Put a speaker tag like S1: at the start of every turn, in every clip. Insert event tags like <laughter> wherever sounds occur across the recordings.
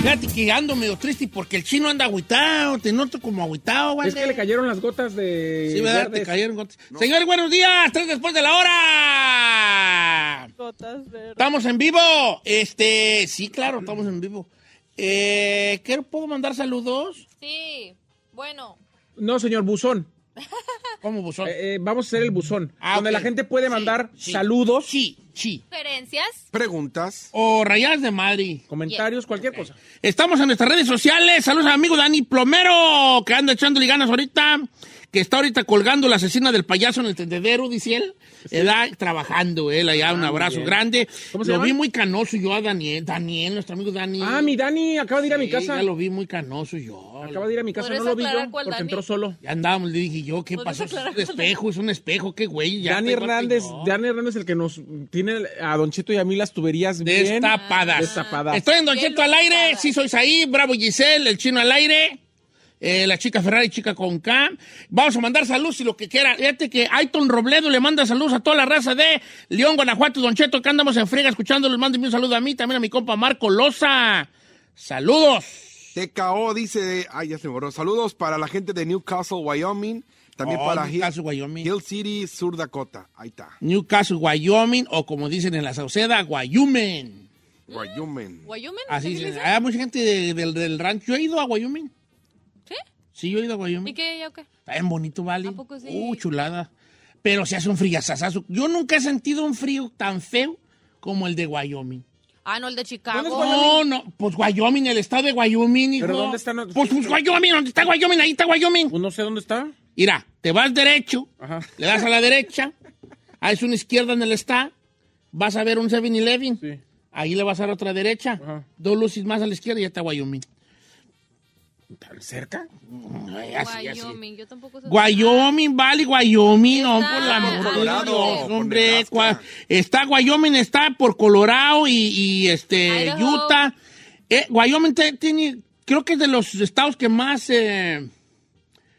S1: Fíjate que ando medio triste porque el chino anda agüitado, te noto como agüitado, güey.
S2: Es que le cayeron las gotas de.
S1: Sí, ¿verdad? Te
S2: verdes.
S1: cayeron gotas. Señores, buenos días, tres después de la hora. Estamos en vivo. Este, sí, claro, estamos en vivo. Eh, ¿qué, ¿Puedo mandar saludos?
S3: Sí, bueno.
S2: No, señor, buzón.
S1: ¿Cómo buzón?
S2: Eh, eh, vamos a hacer el buzón.
S1: Ah,
S2: donde la gente puede mandar
S1: sí.
S2: saludos,
S1: Sí, sí.
S3: ¿Sugerencias?
S4: Preguntas.
S1: O rayadas de Madrid.
S2: comentarios, cualquier cosa.
S1: Estamos en nuestras redes sociales. Saludos al amigo Dani Plomero, que anda echándole ganas ahorita, que está ahorita colgando la asesina del payaso en el tendedero, dice él. Está trabajando él allá. Un abrazo
S2: bien.
S1: grande.
S2: ¿Cómo se
S1: lo
S2: llama?
S1: vi muy canoso yo a Daniel. Daniel, nuestro amigo Dani.
S2: Ah, mi Dani acaba de ir a mi
S1: Sí,
S2: casa.
S1: Ya lo vi muy canoso yo.
S2: Acaba de ir a mi casa,
S3: ¿Podrías
S2: no lo vi yo porque
S3: Dani?
S2: entró solo.
S1: Ya andábamos, le dije yo, ¿qué
S3: ¿Podrías
S1: pasó? Es un espejo, es un espejo, qué güey. ya
S2: Dani Hernández. Dani Hernández el que nos tiene a Don Cheto y a mí las tuberías bien
S1: Destapadas.
S2: destapadas.
S1: Estoy en Don
S3: Bien
S1: Cheto al aire, sí soy ahí, Bravo Giselle, el chino al aire, eh, la chica Ferrari, chica con K. Vamos a mandar saludos y lo que quiera. Fíjate que Aiton Robledo le manda saludos a toda la raza de León, Guanajuato, Don Cheto, que andamos en friega escuchándolos. Mándenme un saludo a mí, también a mi compa Marco Loza. Saludos.
S4: TKO dice, ay, ya se me borró. Saludos para la gente de Newcastle, Wyoming. También
S1: Oh,
S4: para Hill,
S1: Newcastle, Wyoming.
S4: Hill City, Sur Dakota. Ahí está.
S1: Newcastle, Wyoming, o como dicen en la Sauceda, Wyoming.
S4: Wyoming.
S3: ¿Wyoming?
S1: Así. Hay mucha gente de- del, del rancho. Yo he ido a Wyoming.
S3: ¿Sí?
S1: Sí, yo he ido a Wyoming.
S3: ¿Y qué? ¿Ya qué?
S1: Está bien bonito, ¿vale?
S3: ¿A poco sí?
S1: Uh, chulada. Pero se hace un friazazazo. Yo nunca he sentido un frío tan feo como el de Wyoming.
S3: Ah, no, el de
S2: ¿Dónde
S3: Chicago.
S1: No, no, pues Wyoming, el estado de Wyoming, hijo.
S2: ¿Pero dónde está? No-
S1: Pues, pues Wyoming, ¿dónde está Wyoming? Ahí está Wyoming.
S2: Pues no sé dónde está.
S1: Mira, te vas derecho,
S2: Ajá.
S1: le das a la derecha, ahí es una izquierda en el está, vas a ver un 7-Eleven,
S2: Sí.
S1: ahí le vas a dar otra derecha,
S2: Ajá.
S1: dos luces más a la izquierda y ya está Wyoming.
S2: ¿Tan cerca?
S1: Ay, así, así.
S3: Wyoming, yo tampoco sé.
S1: Wyoming, no,
S3: Está
S1: por la
S4: Colorado, por
S1: hombre, está Wyoming, está por Colorado y, y, este
S3: Idaho.
S1: Utah. Eh, Wyoming tiene, creo que es de los estados que más, eh,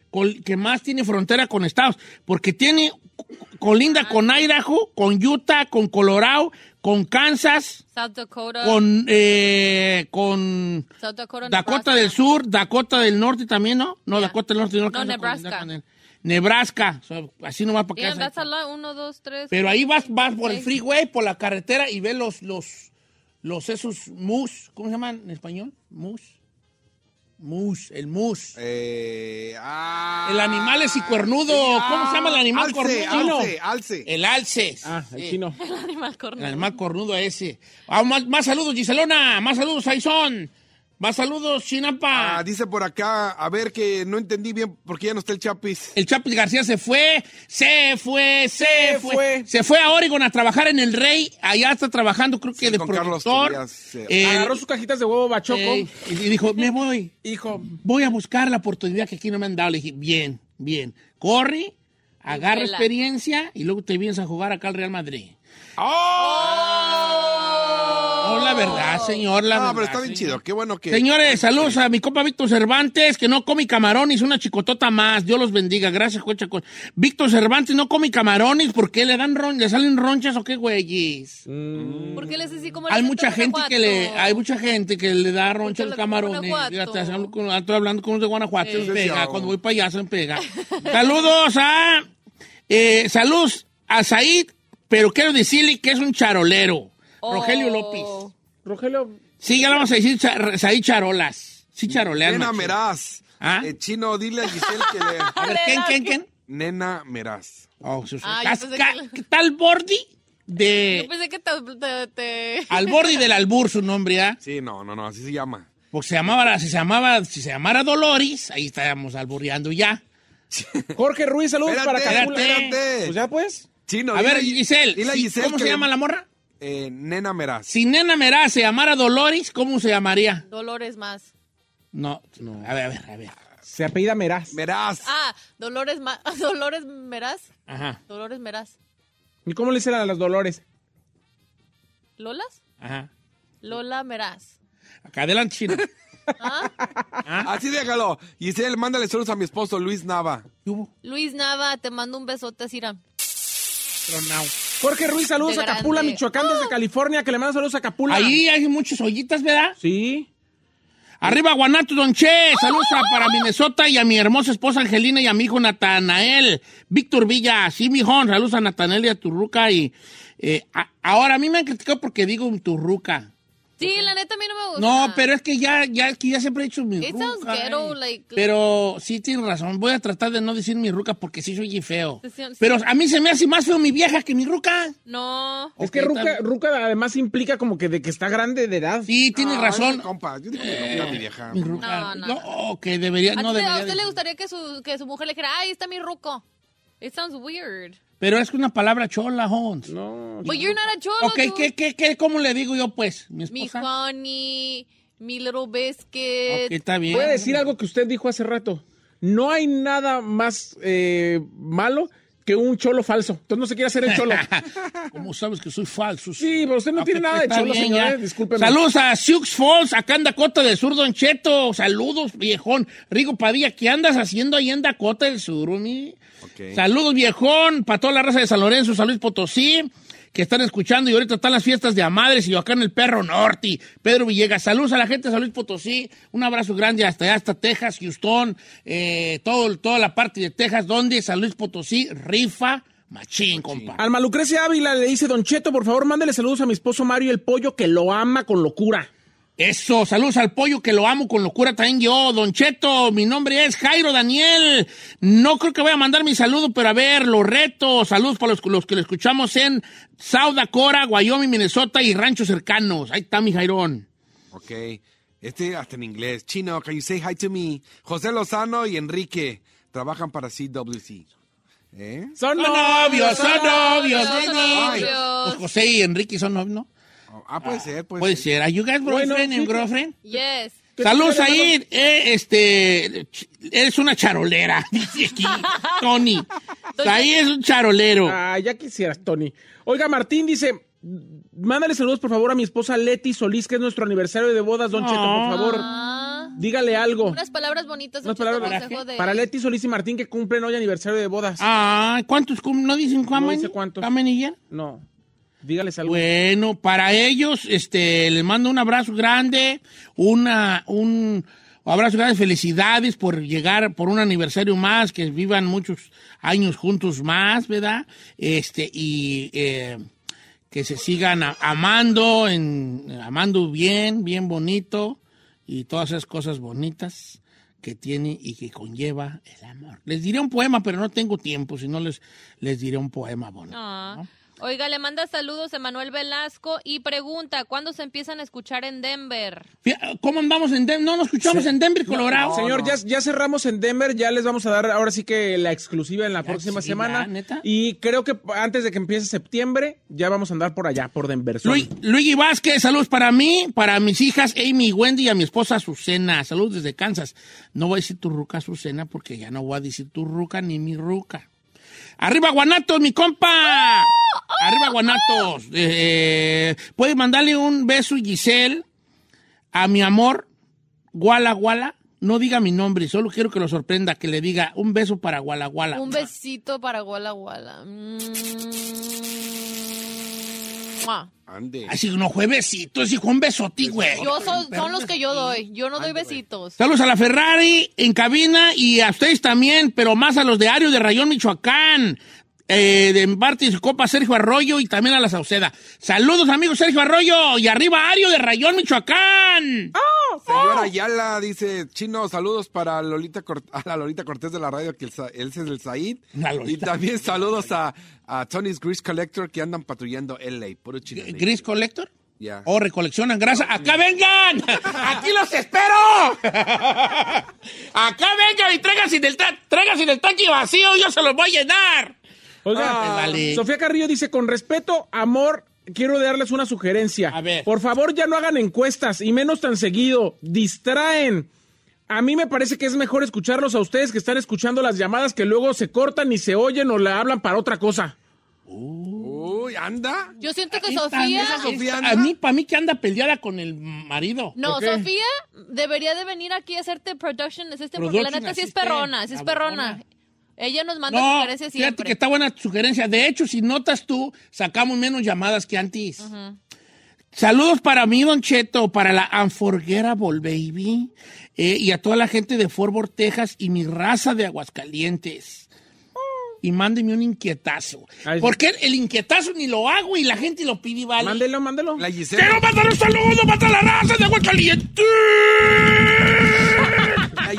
S1: col- que más tiene frontera con estados, porque tiene colinda con Idaho, con Utah, con Colorado, con Kansas,
S3: South Dakota.
S1: con, eh, con
S3: South Dakota.
S1: Del Sur, Dakota del Norte también, ¿no? No,
S3: Yeah.
S1: Dakota del Norte no, a
S3: Nebraska.
S1: con. Nebraska, o sea, así no va para
S3: Yeah,
S1: casa.
S3: Uno, dos, tres.
S1: Pero ahí vas, vas por el freeway, por la carretera y ves los, los, los esos mus, ¿cómo se llaman en español? Mus. Mus, el mus.
S4: Eh, ah,
S1: El animal es y cuernudo. ¿Cómo se llama el animal
S4: alce,
S1: cornudo?
S4: Alce, alce.
S1: El alce.
S2: Ah, el
S1: Sí.
S2: chino.
S3: El animal
S1: El
S3: cornudo.
S1: animal cornudo ese. Ah, más, más saludos, Giselona. Más saludos, Aizón. Más saludos, Chinapa.
S4: Ah, dice por acá, a ver que no entendí bien porque ya no está el Chapis.
S1: El Chapis García se fue, se fue, se,
S2: Se
S1: fue.
S2: fue.
S1: Se fue a Oregon a trabajar en El Rey. Allá está trabajando, creo que
S4: Sí,
S1: de
S4: con Carlos
S1: productor.
S4: Tobías, eh.
S1: Eh,
S2: Agarró sus cajitas de huevo bachoco.
S1: eh, y dijo, me voy.
S2: Hijo,
S1: Voy a buscar la oportunidad que aquí no me han dado. Le dije, bien, bien. Corre, agarra
S3: Vela.
S1: experiencia y luego te vienes a jugar acá al Real Madrid. Oh, la verdad, señor, la
S4: Ah,
S1: verdad,
S4: pero está bien
S1: señor.
S4: chido. Qué bueno que.
S1: Señores, saludos a mi compa Víctor Cervantes, que no come camarones, una chicotota más. Dios los bendiga. Gracias, Cocha. Víctor Cervantes no come camarones, ¿por qué le dan ron- le salen ronchas o qué güeyes?
S3: ¿Por qué les así como
S1: Hay mucha gente que le, hay mucha gente que le da roncha a los
S3: Porque lo de
S1: camarones.
S3: Guanajuato.
S1: Fíjate, hablo con- estoy hablando con los de Guanajuato, pega. Cuando voy para allá se me pega. saludos a, eh, saludos a Said pero quiero decirle que es un charolero.
S3: Oh.
S1: Rogelio López.
S2: Rogelio,
S1: Sí, ya le vamos a decir cha- ahí charolas. Sí, charolean.
S4: Nena. Meraz.
S1: ¿Ah?
S4: Eh, chino, dile a Giselle que le... <laughs>
S1: A ver, ¿quién, quién, quién?
S4: Nena Meraz.
S1: Oh,
S3: Ah, yo que-
S1: ¿Qué tal Bordi?
S3: Yo
S1: De...
S3: pensé que te... te- te-
S1: Al Bordi del Albur, su nombre, ¿ah?
S4: Sí, no, no, no, así se llama.
S1: Porque se llamaba, si se llamaba, si se llamara Dolores, ahí estábamos alburreando ya. <laughs>
S2: Jorge Ruiz, saludos
S4: Espérate,
S2: para
S4: espérate.
S2: Pues ya pues.
S4: Chino,
S1: A ver, Giselle,
S4: dile a
S1: sí,
S4: Giselle
S1: ¿cómo se
S4: le-
S1: llama la morra?
S4: Eh, Nena Meraz.
S1: Si Nena Merá se llamara Dolores, ¿cómo se llamaría?
S3: Dolores más.
S1: No, no, a ver, a ver, a ver.
S2: Se apellida Meraz.
S4: Meraz.
S3: Ah, Dolores más. <laughs> Dolores Meraz.
S1: Ajá,
S3: Dolores Meraz.
S2: ¿Y cómo le dicen a las Dolores?
S3: ¿Lolas?
S1: ajá.
S3: Lola Meraz.
S1: Acá adelante, chino. <laughs>
S3: ¿Ah?
S4: Así déjalo. Giselle, mándale saludos a mi esposo Luis Nava.
S1: ¿Qué hubo?
S3: Luis Nava, te mando un besote, Cira.
S1: Tronao.
S2: Jorge Ruiz, saludos a Capula. Michoacán, desde California, que le manda saludos a Capula.
S1: Ahí hay muchas ollitas, ¿verdad?
S2: Sí.
S1: Arriba, Guanato, Don Che. Saludos a- para Minnesota y a mi hermosa esposa Angelina y a mi hijo Natanael. Víctor Villa, sí, mijón. Saludos a Natanael y a Turruca. Y, eh, a- ahora, a mí me han criticado porque digo Turruca.
S3: Sí, la neta a mí no me gusta.
S1: No, pero es que ya, ya, que ya siempre he dicho mi
S3: It sounds
S1: ruca.
S3: ghetto,
S1: eh.
S3: like-
S1: Pero sí tienes razón. Voy a tratar de no decir mi ruca porque sí soy feo.
S3: Sí, sí.
S1: Pero a mí se me hace más feo mi vieja que mi ruca.
S3: No.
S2: Es que
S1: Ok,
S2: Ruca,
S1: tal-
S2: Ruca además implica como que de que está grande de edad.
S1: Sí, tienes
S4: Ah,
S1: razón.
S4: ese Compa, yo digo mi ruca, mi vieja.
S1: Mi ruca.
S3: No, no,
S1: No,
S3: no.
S1: oh, que debería,
S3: ¿A,
S1: no
S3: usted, a
S1: debería.
S3: usted le
S1: de-
S3: gustaría que su, que su mujer le dijera, ay, está mi ruco? It sounds weird.
S1: Pero es una palabra chola, Hons.
S2: No.
S3: But you're not a cholo,
S1: Ok,
S3: dude.
S1: ¿qué, qué, qué, ¿cómo le digo yo, pues? Mi
S3: Mi
S1: esposa.
S3: honey, mi little biscuit.
S1: Ok, está bien.
S2: Voy a decir algo que usted dijo hace rato. No hay nada más eh, malo que un cholo falso. Entonces no se quiere hacer el cholo. <laughs>
S1: ¿Cómo sabes que soy falso?
S2: Sí, pero usted no
S1: Ok,
S2: tiene nada de
S1: está
S2: cholo,
S1: bien,
S2: señor.
S1: ya.
S2: eh, Discúlpeme.
S1: Saludos a Sioux Falls, acá en Dakota del Sur, Don Cheto. Saludos, viejón. Rigo Padilla, ¿qué andas haciendo ahí en Dakota del Sur, mi?
S4: Ok.
S1: Saludos, viejón, para toda la raza de San Lorenzo, San Luis Potosí, que están escuchando y ahorita están las fiestas de Amadres y yo acá en el Perro Norte. Pedro Villegas, saludos a la gente de San Luis Potosí, un abrazo grande hasta allá, hasta Texas, Houston, eh, todo, toda la parte de Texas, donde San Luis Potosí rifa machín, compa.
S2: Alma Lucrecia Ávila le dice, Don Cheto, por favor, mándele saludos a mi esposo Mario el Pollo, que lo ama con locura.
S1: Eso, saludos al pollo que lo amo con locura también yo, Don Cheto, mi nombre es Jairo Daniel. No creo que voy a mandar mi saludo, pero a ver, los retos, saludos para los, los que lo escuchamos en South Dakota, Wyoming, Minnesota y ranchos cercanos. Ahí está mi Jairón.
S4: Ok. Este hasta en inglés. Chino, can you say hi to me? José Lozano y Enrique trabajan para CWC. ¿Eh?
S2: Son
S1: Son novios, son novios.
S3: Son
S1: nene.
S3: novios.
S1: Pues José y Enrique son novios, ¿no?
S4: Ah, puede ser, puede,
S1: Puede
S4: ser.
S1: ser. ¿Are you guys
S2: Bueno,
S1: boyfriend and
S2: sí.
S1: girlfriend?
S3: Yes.
S1: Saludos ahí, eh, este, eres una charolera, <laughs> dice aquí, Tony. Ahí es un charolero.
S2: Ah, ya quisieras, Tony. Oiga, Martín dice, mándale saludos, por favor, a mi esposa Leti Solís, que es nuestro aniversario de bodas, Don Cheto, por favor.
S3: Ah,
S2: Dígale algo.
S3: unas palabras bonitas.
S2: Unas palabras
S3: consejo de-
S2: para Leti Solís y Martín que cumplen hoy aniversario de bodas.
S1: Ah, ¿cuántos? cum- ¿No dicen cuántos?
S2: dice cuántos.
S1: ya?
S2: No, dígales algo.
S1: Bueno, para ellos, este, les mando un abrazo grande, una, un abrazo grande, felicidades por llegar por un aniversario más, que vivan muchos años juntos más, ¿verdad? Este, y eh, que se sigan amando, en, amando bien, bien bonito, y todas esas cosas bonitas que tiene y que conlleva el amor. Les diré un poema, pero no tengo tiempo, si no les, les diré un poema bonito.
S3: Ah. Oiga, le manda saludos a Manuel Velasco y pregunta, ¿cuándo se empiezan a escuchar en Denver?
S1: ¿Cómo andamos en Denver? No nos escuchamos en Denver, Colorado.
S2: Señor, Ya, ya cerramos en Denver, ya les vamos a dar ahora sí que la exclusiva en la próxima semana.
S1: ¿neta?
S2: Y creo que antes de que empiece septiembre, ya vamos a andar por allá, por Denver.
S1: Luis, Luigi Vázquez, saludos para mí, para mis hijas Amy y Wendy y a mi esposa Azucena. Saludos desde Kansas. No voy a decir tu ruca Azucena porque ya no voy a decir tu ruca ni mi ruca. Arriba Guanatos, mi compa. Arriba Guanatos. Eh, Puede mandarle un beso, Giselle, a mi amor, Guala Guala. No diga mi nombre, solo quiero que lo sorprenda, que le diga un beso para Guala Guala.
S3: Un besito para Walla Walla. Mm.
S4: Ande.
S1: Así no fue besito, sí fue un besoti, güey.
S3: Yo son, son los que yo doy. Yo no doy besitos.
S1: Saludos a la Ferrari en cabina y a ustedes también, pero más a los de Ario de Rayón, Michoacán. Eh, de parte de su copa Sergio Arroyo y también a la Sauceda. Saludos, amigos Sergio Arroyo. Y arriba Ario de Rayón, Michoacán.
S4: Señora Ayala dice, chino, saludos para Lolita Cort- a la Lolita Cortés de la radio, que él es el Said. Y también saludos a, a Tony's Grease Collector que andan patrullando LA, puro chino.
S1: Gris Collector.
S4: Ya.
S1: O recoleccionan grasa. ¡Acá vengan! <laughs> ¡Aquí los espero! <laughs> ¡Acá vengan y traigan sin el, ta- traigan sin el tanque vacío! ¡Yo se los voy a llenar!
S2: Oiga,
S1: Ah, vale.
S2: Sofía Carrillo dice, con respeto, amor, quiero darles una sugerencia.
S1: A ver.
S2: Por favor, ya no hagan encuestas y menos tan seguido. Distraen. A mí me parece que es mejor escucharlos a ustedes que están escuchando las llamadas que luego se cortan y se oyen o le hablan para otra cosa.
S4: Uy, anda.
S3: Yo siento que Sofía...
S4: Sofía
S1: A mí, para mí que anda peleada con el marido.
S3: No. Sofía debería de venir aquí a hacerte production assistant porque la
S1: Production
S3: neta sí es perrona, sí es
S1: la
S3: perrona. Ella nos manda
S1: No,
S3: sugerencias
S1: fíjate
S3: siempre.
S1: que está buena tu sugerencia. De hecho, si notas tú, sacamos menos llamadas que antes. Saludos para mí, Don Cheto, para la Unforgettable Baby eh, y a toda la gente de Fort Worth, Texas y mi raza de Aguascalientes. Y mándeme un inquietazo.
S2: Ay, sí.
S1: Porque el inquietazo ni lo hago y la gente lo pide, ¿vale?
S2: Mándelo, mándelo.
S4: La Giselle,
S1: ¡Quiero mandar un saludo para la raza de Aguascalientes!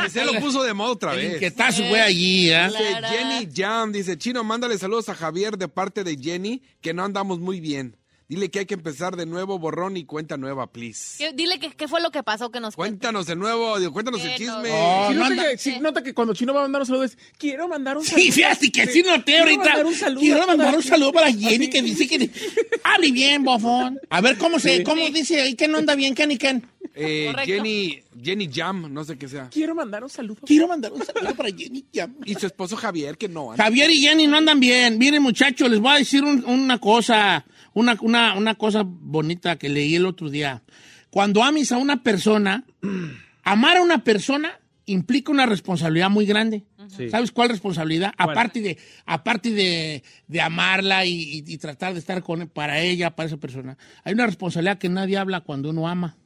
S4: Giselle lo puso de moda otra vez.
S1: inquietazo, güey, allí, ¿eh?
S4: Dice. Jenny Jam, dice, Chino, mándale saludos a Javier de parte de Jenny, que no andamos muy bien. Dile que hay que empezar de nuevo, borrón y cuenta nueva, please.
S3: ¿Qué- Dile que- qué fue lo que pasó que nos cuente.
S4: Cuéntanos de nuevo, digo, cuéntanos el
S3: Que
S4: chisme.
S1: Oh,
S2: Sí,
S1: no
S2: nota,
S1: anda-
S2: que, sí, nota que cuando Chino va a mandar un saludo es, quiero mandar un saludo.
S1: Sí, fíjate que sí noté
S2: Quiero
S1: ahorita.
S2: mandar un saludo
S1: Quiero mandar un saludo para. Jenny que dice que... <laughs> Hable bien, bofón. A ver, ¿cómo se,
S2: Sí.
S1: cómo dice ahí que no anda bien, Ken y Ken?
S4: Eh. Jenny, Jenny Jam, no sé qué sea.
S2: Quiero mandar un saludo.
S1: Quiero mandar un saludo para Jenny. ya.
S4: Y su esposo Javier, que no. anda.
S1: Javier y Jenny no andan bien. Miren, muchachos, les voy a decir un- una cosa, una, una, una cosa bonita que leí el otro día. Cuando ames a una persona, amar a una persona implica una responsabilidad muy grande.
S2: Sí.
S1: ¿Sabes cuál responsabilidad?
S2: ¿Cuál?
S1: Aparte de, aparte de, de amarla y, y- y tratar de estar con para ella, para esa persona. Hay una responsabilidad que nadie habla cuando uno ama.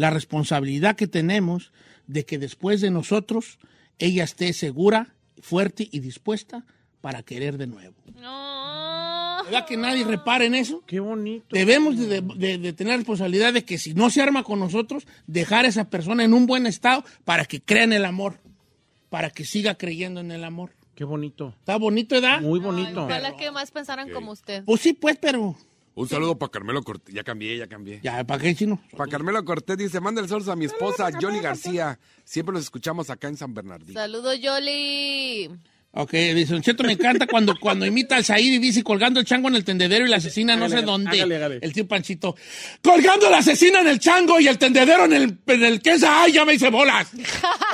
S1: La responsabilidad que tenemos de que después de nosotros ella esté segura, fuerte y dispuesta para querer de nuevo.
S3: No.
S1: ¿Verdad que nadie repara en eso?
S2: Qué bonito.
S1: Debemos de, de- de tener responsabilidad de que si no se arma con nosotros, dejar a esa persona en un buen estado para que crea en el amor, para que siga creyendo en el amor.
S2: Qué bonito.
S1: ¿Está bonito, edad?
S2: Muy bonito.
S3: Ojalá que más pensaran como usted.
S1: Pues sí, pues, pero
S4: Un saludo para Carmelo Cortés. Ya cambié, ya cambié.
S1: ya, ¿para qué chino?
S4: Para Carmelo Cortés dice, manda el saludo a mi esposa, Johnny García. Siempre los escuchamos acá en San Bernardino.
S3: Saludos, Yoli.
S1: Ok, dice, Don Cheto, me encanta cuando, cuando imita al Said y dice colgando el chango en el tendedero y la asesina no sé dónde.
S2: hágale, hágale.
S1: El tío Panchito, colgando la asesina en el chango y el tendedero en el, en el queso. ¡Ay, ya me hice bolas!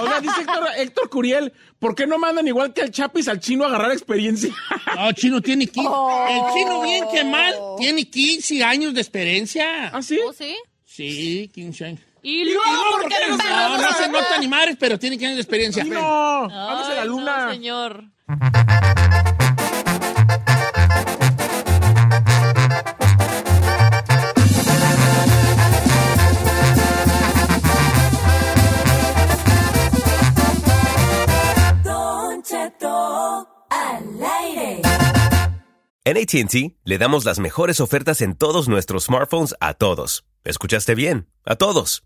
S2: Oiga, dice Héctor, Héctor Curiel, ¿por qué no mandan igual que al Chapis al chino a agarrar experiencia?
S1: No, chino tiene 15. El chino, bien que mal, tiene 15 años de experiencia.
S2: ¿Ah, sí?
S3: ¿Oh, sí?
S1: Sí, 15 años.
S3: Y luego,
S1: no,
S3: ¿por qué
S1: porque
S3: no
S1: no, no se nota ni madres, pero tiene 15 años de experiencia.
S2: Sí, no, hágase la
S3: Ay,
S2: luna.
S3: No, señor.
S5: En ATT le damos las mejores ofertas en todos nuestros smartphones a todos. ¿Escuchaste bien? A todos.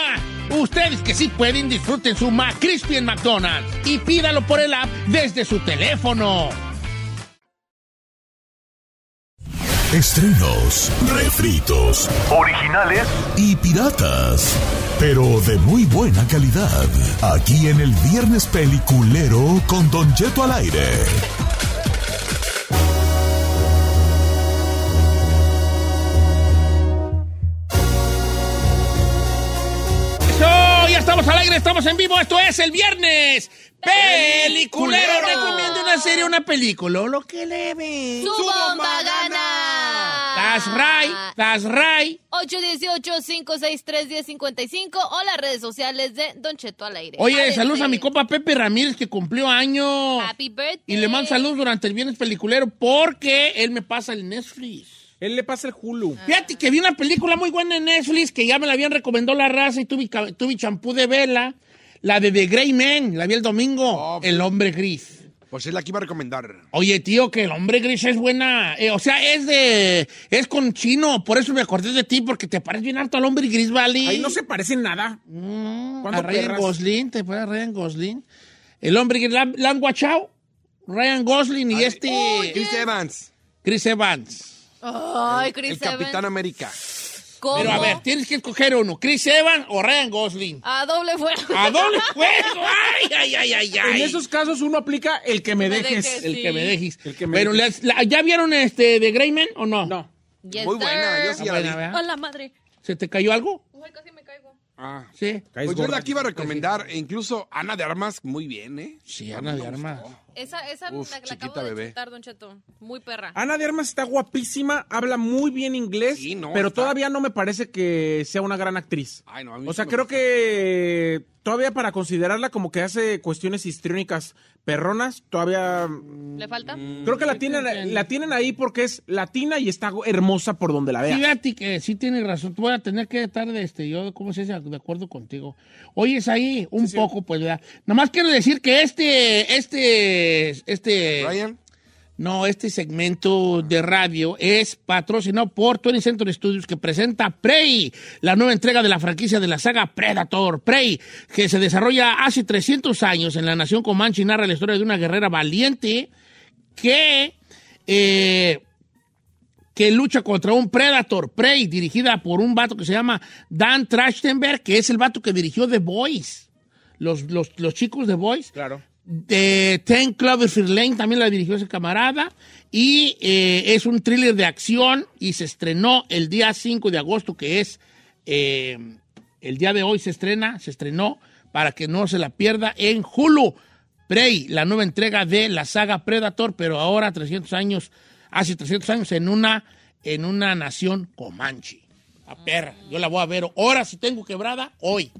S1: Ustedes que sí pueden, disfruten su McCrispy en McDonald's y pídalo por el app desde su teléfono.
S6: Estrenos, refritos, originales y piratas. Pero de muy buena calidad. Aquí en el Viernes Peliculero con Don Cheto al aire.
S1: Estamos al aire, estamos en vivo. Esto es el viernes. Peliculero. Recomiendo una serie, una película. Lo que le ve.
S3: ¡Su bomba gana!
S1: That's right, that's right.
S3: 818-563-1055 o las redes sociales de Don Cheto al aire.
S1: Oye,
S3: Adelante.
S1: saludos a mi compa Pepe Ramírez que cumplió años.
S3: Happy birthday.
S1: Y le mando saludos durante el viernes peliculero porque él me pasa el Netflix.
S2: Él le pasa el Hulu.
S1: Fíjate que vi una película muy buena en Netflix que ya me la habían recomendado la raza y tuve, champú de vela. La de The Grey Man, la vi el domingo.
S4: Oh,
S1: el hombre gris.
S4: Pues es la que iba a recomendar.
S1: Oye, tío, que el hombre gris es buena. Eh, o sea, es de. Es con chino. Por eso me acordé de ti, porque te parece bien harto al hombre gris, ¿vale?
S2: Ahí no se parecen nada.
S1: Mm,
S2: ¿Cuándo
S1: a Ryan
S2: perras?
S1: Gosling, te fue a Ryan Gosling. El hombre gris, ¿la, la han guachado? Ryan Gosling y este.
S4: Chris Evans,
S1: Chris Evans.
S3: Ay, Chris
S4: el Capitán
S3: Evans.
S4: América.
S3: ¿Cómo?
S1: Pero a ver, tienes que escoger uno: Chris Evans o Ryan Gosling.
S3: A doble fuego.
S1: ¡A doble juego! ¡Ay, ay, ay, ay!
S2: En
S1: ay!
S2: esos casos uno aplica el que me
S3: Me
S2: dejes.
S3: dejes.
S1: El
S3: sí.
S1: que me dejes.
S2: El que me
S1: Pero
S2: dejes.
S1: les- la- ¿ya vieron este de Greyman o no?
S2: No.
S3: Yes,
S4: Muy buena, yo sí ya la.
S3: Hola, madre.
S1: ¿Se te cayó algo?
S3: Uy, casi me caigo.
S4: Ah.
S1: Sí.
S4: Pues yo la que iba a recomendar, e incluso Ana de Armas, muy bien, ¿eh?
S1: Sí, Ana de Armas.
S3: Esa, esa
S4: Uf,
S3: la, la
S4: chiquita
S3: acabo de
S4: bebé.
S3: chutar, Don Cheto. Muy perra.
S2: Ana de Armas está guapísima, habla muy bien inglés,
S4: Sí, no,
S2: pero
S4: está-
S2: todavía no me parece que sea una gran actriz.
S4: Ay, no, a mí
S2: O
S4: sí
S2: sea,
S4: me
S2: creo
S4: gusta.
S2: que todavía para considerarla como que hace cuestiones histriónicas perronas, todavía
S3: ¿Le falta?
S4: Mm.
S2: creo que la tienen, la tienen ahí porque es latina y está hermosa por donde la veas.
S1: Fíjate que sí tienes razón. Voy a tener que estar de este, yo, ¿cómo se dice? De acuerdo contigo. Oyes ahí un poco, pues, ¿verdad? Nomás quiero decir que este, este, este,
S4: Ryan,
S1: no, este segmento de radio es patrocinado por 20 Century Studios que presenta Prey, la nueva entrega de la franquicia de la saga Predator. Prey, que se desarrolla hace 300 años en la nación Comanche y narra la historia de una guerrera valiente que, eh, que lucha contra un Predator, Prey, dirigida por un vato que se llama Dan Trachtenberg, que es el vato que dirigió The Boys. Los, los, los chicos de Boys
S2: Claro.
S1: De Ten Cloverfield Lane, también la dirigió ese camarada, y eh, es un thriller de acción y se estrenó el día 5 de agosto, que es eh, el día de hoy se estrena, se estrenó para que no se la pierda en Hulu. Prey, la nueva entrega de la saga Predator, pero ahora 300 años, hace 300 años en una, en una nación comanche. La perra, yo la voy a ver ahora si tengo quebrada, hoy.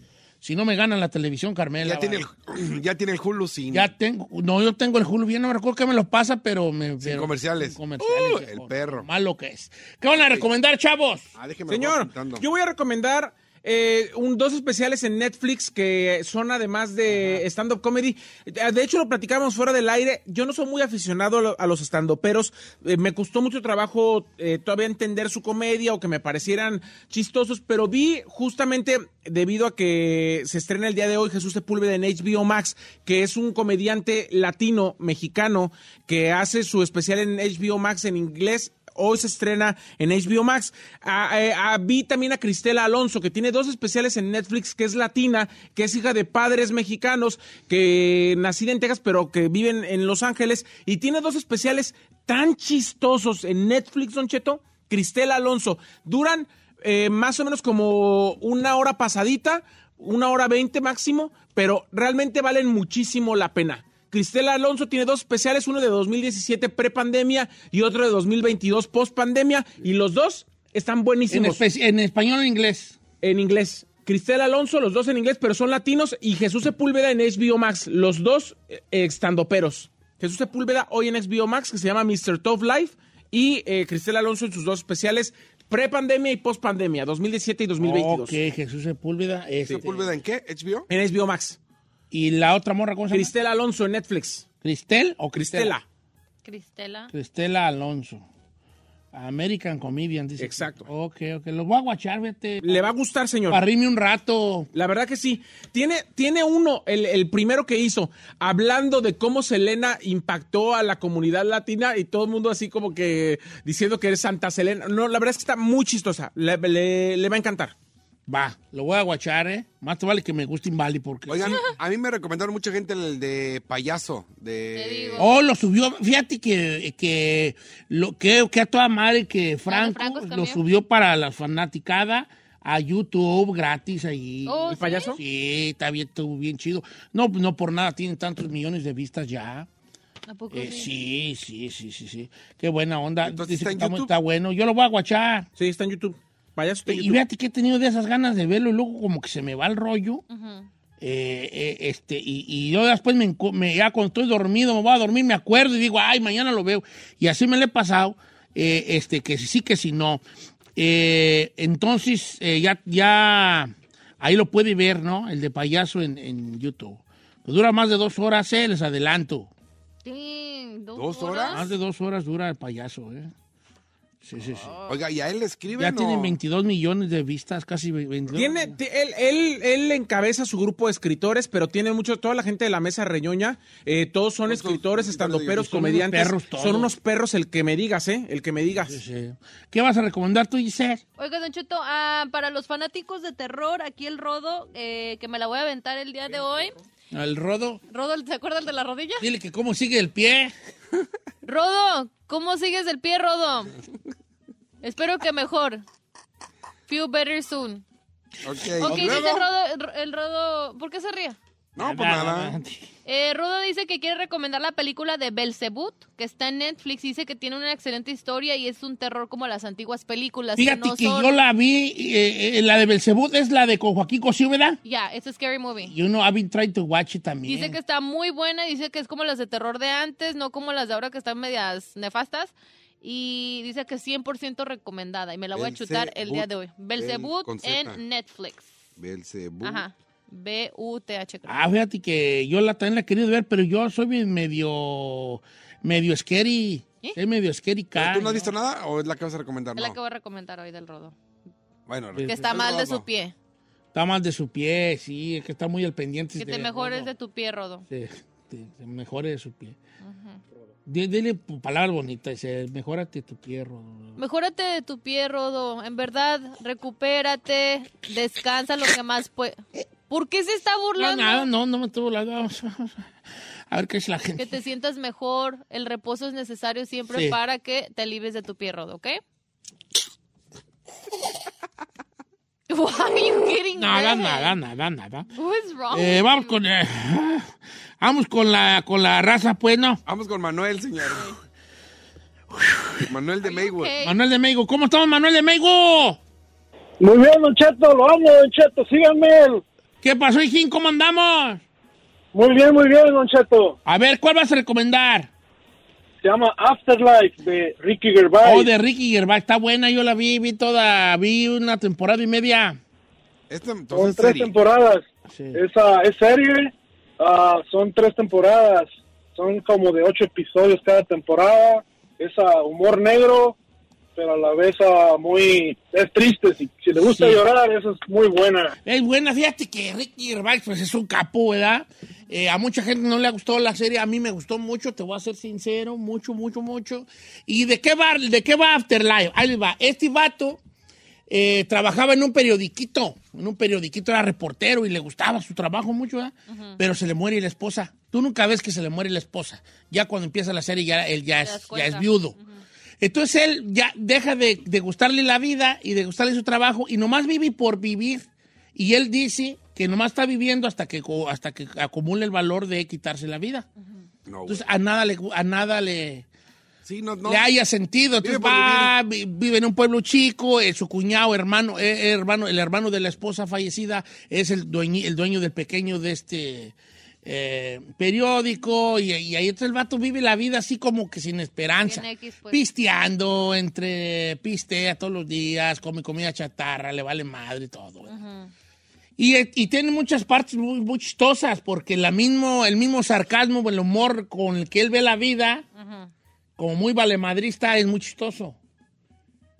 S1: Si no me gana la televisión, Carmela.
S4: ya tiene, el, <clears throat> ya tiene el Hulu sin,
S1: Ya tengo, no, yo tengo el Hulu bien, no me recuerdo que me lo pasa, pero me. pero-
S4: comerciales.
S1: sin comerciales,
S4: Uh,
S1: viejo.
S4: el perro.
S1: Malo que es. ¿Qué van a recomendar, chavos?
S4: Ah, déjeme
S2: Señor, yo voy a recomendar eh, un, dos especiales en Netflix que son además de stand-up comedy. De hecho, lo platicábamos fuera del aire. Yo no soy muy aficionado a, lo- a los stand-uperos. Eh, me costó mucho trabajo eh, todavía entender su comedia o que me parecieran chistosos, pero vi justamente debido a que se estrena el día de hoy Jesús Sepúlveda en HBO Max, que es un comediante latino, mexicano, que hace su especial en HBO Max en inglés Hoy se estrena en HBO Max. Ah, eh, ah, vi también a Cristela Alonso, que tiene dos especiales en Netflix, que es latina, que es hija de padres mexicanos, que nacida en Texas, pero que viven en Los Ángeles. Y tiene dos especiales tan chistosos en Netflix, Don Cheto. Cristela Alonso. Duran eh, más o menos como una hora pasadita, una hora veinte máximo, pero realmente valen muchísimo la pena. Cristela Alonso tiene dos especiales, uno de 2017 pre-pandemia y otro de 2022 post-pandemia, y los dos están
S1: En,
S2: buenísimos
S1: en español o en inglés.
S2: en inglés. Cristela Alonso, los dos en inglés, pero son latinos, y Jesús Sepúlveda en HBO Max, los dos eh, estandoperos. Jesús Sepúlveda hoy en HBO Max, que se llama Mr. Tough Life, y eh, Cristela Alonso en sus dos especiales pre-pandemia y post-pandemia, 2017 y 2022.
S1: Ok, Jesús Sepúlveda. este,
S4: ¿Sepúlveda en qué? ¿HBO?
S2: En HBO Max.
S1: ¿Y la otra morra cómo se llama?
S2: Cristela Alonso en Netflix.
S1: ¿Cristel o Cristela?
S2: Cristela.
S3: Cristela.
S1: Alonso. American Comedian, dice.
S2: Exacto.
S1: Ok, ok. Lo voy a guachar, vete.
S2: Le va a gustar, señor.
S1: Parrime un rato.
S2: La verdad que sí. Tiene, tiene uno, el, el primero que hizo, hablando de cómo Selena impactó a la comunidad latina y todo el mundo así como que diciendo que es Santa Selena. No, la verdad es que está muy chistosa. Le, le- le va a encantar.
S1: Va, lo voy a guachar, ¿eh? Más te vale que me guste Invali porque...
S4: Oigan, a mí me recomendaron mucha gente el de payaso. De...
S3: Te digo.
S1: Oh, lo subió. Fíjate que, que, lo, que, que a toda madre que Franco,
S3: Franco
S1: lo subió para la fanaticada a YouTube gratis ahí.
S3: Oh,
S2: ¿El
S3: ¿sí?
S2: payaso?
S1: Sí, está bien, estuvo bien chido. No, no por nada tienen tantos millones de vistas ya.
S3: ¿A poco
S1: Eh,
S3: sí?
S1: sí, sí, sí, sí, sí. Qué buena onda.
S4: Entonces,
S1: Dice
S4: ¿está
S1: que está bueno. Yo lo voy a guachar.
S2: Sí, está en YouTube. Payaso en
S1: Y
S2: YouTube.
S1: fíjate que he tenido de esas ganas de verlo y luego como que se me va el rollo. Eh, eh, este, y, y yo después me, me- ya cuando estoy dormido, me voy a dormir, me acuerdo y digo, ay, mañana lo veo. Y así me lo he pasado, eh, este, que sí, que si no. Eh, entonces, eh, ya, ya, ahí lo puede ver, ¿no? El de payaso en, en YouTube. Pues dura más de dos horas, eh, les adelanto.
S3: Ding, ¿Dos,
S4: ¿Dos horas?
S1: Más de dos horas dura el payaso, ¿eh? Sí, sí, sí.
S4: Oiga, ¿y a él le escriben
S1: Ya
S4: o-
S1: tienen 22 millones de vistas, casi 22.
S2: Tiene, ti- él, él, él encabeza su grupo de escritores, pero tiene mucho, toda la gente de la mesa reñoña, eh, todos son
S4: Todos
S2: escritores, estandoperos,
S1: son unos
S2: comediantes.
S1: perros todos.
S2: son unos perros, el que me digas, ¿eh? El que me digas.
S1: Sí, sí. ¿Qué vas a recomendar tú, Giselle?
S3: Oiga, Don Cheto, ah, para los fanáticos de terror, aquí el Rodo, eh, que me la voy a aventar el día de hoy.
S1: El Rodo.
S3: Rodo, ¿se acuerdan de la rodilla?
S1: Dile que cómo sigue el pie.
S3: Rodo, ¿cómo sigues el pie, Rodo? Espero que mejor. Feel better soon.
S4: Ok,
S3: Ok,
S4: ¿y luego?
S3: dice el Rodo, el Rodo, ¿por qué se ríe?
S4: No, pues nada.
S3: Eh, Rodo dice que quiere recomendar la película de Belzebut, que está en Netflix. Dice que tiene una excelente historia y es un terror como las antiguas películas.
S1: Fíjate
S3: no
S1: que
S3: son-
S1: yo la vi, eh, eh, la de Belzebut es la de con Joaquín Cosío, ¿verdad?
S3: Ya, it's a scary movie.
S1: You know, I've been trying to watch it también.
S3: Dice que está muy buena, dice que es como las de terror de antes, no como las de ahora que están medias nefastas. Y dice que 100% recomendada. Y me la voy a chutar el día de hoy. Belzebut en Netflix.
S4: Belzebú.
S3: Ajá. B-U-T-H.
S1: Ah, fíjate que yo la también la he querido ver, pero yo soy bien medio, medio scary.
S3: ¿Eh?
S1: Soy medio scary
S4: ¿Pero
S1: car.
S4: ¿Tú no has visto nada o es la que vas a recomendar?
S3: Es la que voy a recomendar hoy del Rodo.
S4: Bueno,
S1: Que
S3: Que está mal de su pie.
S1: Está mal de su pie, sí, es que está muy al pendiente.
S3: Que
S1: de-
S3: te mejores
S1: Rodo.
S3: de tu pie, Rodo.
S1: Sí, te- te mejore de su pie. Di- Dile palabras bonitas, dice, mejórate tu pie, Rodo.
S3: Mejórate de tu pie, Rodo. En verdad, recupérate, descansa lo que más puede. ¿Por qué se está
S1: No,
S3: burlando?
S1: nada, no, no me. Vamos, vamos a ver qué es la gente.
S3: Que te sientas mejor. El reposo es necesario siempre
S1: Sí.
S3: para que te libres de tu pie, Rodo, ¿ok? <laughs> Why are you getting
S1: Nada, nada, nada, nada.
S3: What's wrong?
S1: Eh, vamos con, eh, vamos con la, con la raza, pues, ¿no?
S4: Vamos con Manuel, señor. Manuel de Maywood.
S3: okay?
S1: Manuel de Meigo. ¿Cómo estamos, Manuel de Meigo?
S7: Muy bien, Don Cheto, lo amo, Don Cheto, síganme.
S1: ¿Qué pasó, hijín? ¿Cómo andamos?
S7: Muy bien, muy bien, Don Cheto.
S1: A ver, ¿cuál vas a recomendar?
S7: Se llama Afterlife de Ricky Gervais.
S1: Oh, de Ricky Gervais. Está buena, yo la vi, vi toda, vi una temporada y media.
S4: Este,
S7: Son
S4: entonces,
S7: tres
S4: serie.
S7: temporadas.
S1: Sí.
S7: Esa es serie, ah, son tres temporadas. Son como de ocho episodios cada temporada. Es ah, humor negro, pero a la vez ah, muy... Es triste. Si, si le gusta
S1: Sí.
S7: llorar, esa es muy buena.
S1: Es buena, fíjate que Ricky Gervais pues es un capo, ¿verdad? Eh, a mucha gente no le ha gustado la serie, a mí me gustó mucho, te voy a ser sincero, mucho, mucho, mucho. ¿Y de qué va, de qué va Afterlife? Ahí va. Este vato eh, trabajaba en un periodiquito, en un periodiquito era reportero y le gustaba su trabajo mucho, ¿verdad? Pero se le muere la esposa. Tú nunca ves que se le muere la esposa. Ya cuando empieza la serie ya él ya es, ya es viudo. Entonces él ya deja de, de gustarle la vida y de gustarle su trabajo y nomás vive por vivir. Y él dice que nomás está viviendo hasta que, hasta que acumule el valor de quitarse la vida.
S4: No,
S1: Entonces a nada le, a nada le,
S4: sí, no, no.
S1: le haya sentido. Entonces
S4: Vive
S1: va, en un pueblo chico, eh, su cuñado, hermano, eh, hermano, el hermano de la esposa fallecida es el dueño, el dueño del pequeño de este eh, periódico y, y ahí entonces el vato vive la vida así como que sin esperanza.
S3: X, pues.
S1: Pisteando, entre pistea todos los días, come comida chatarra, le vale madre y todo. Y, eh, y tiene muchas partes muy, muy chistosas, porque la mismo, el mismo sarcasmo, el humor con el que él ve la vida, como muy valemadrista, es muy chistoso.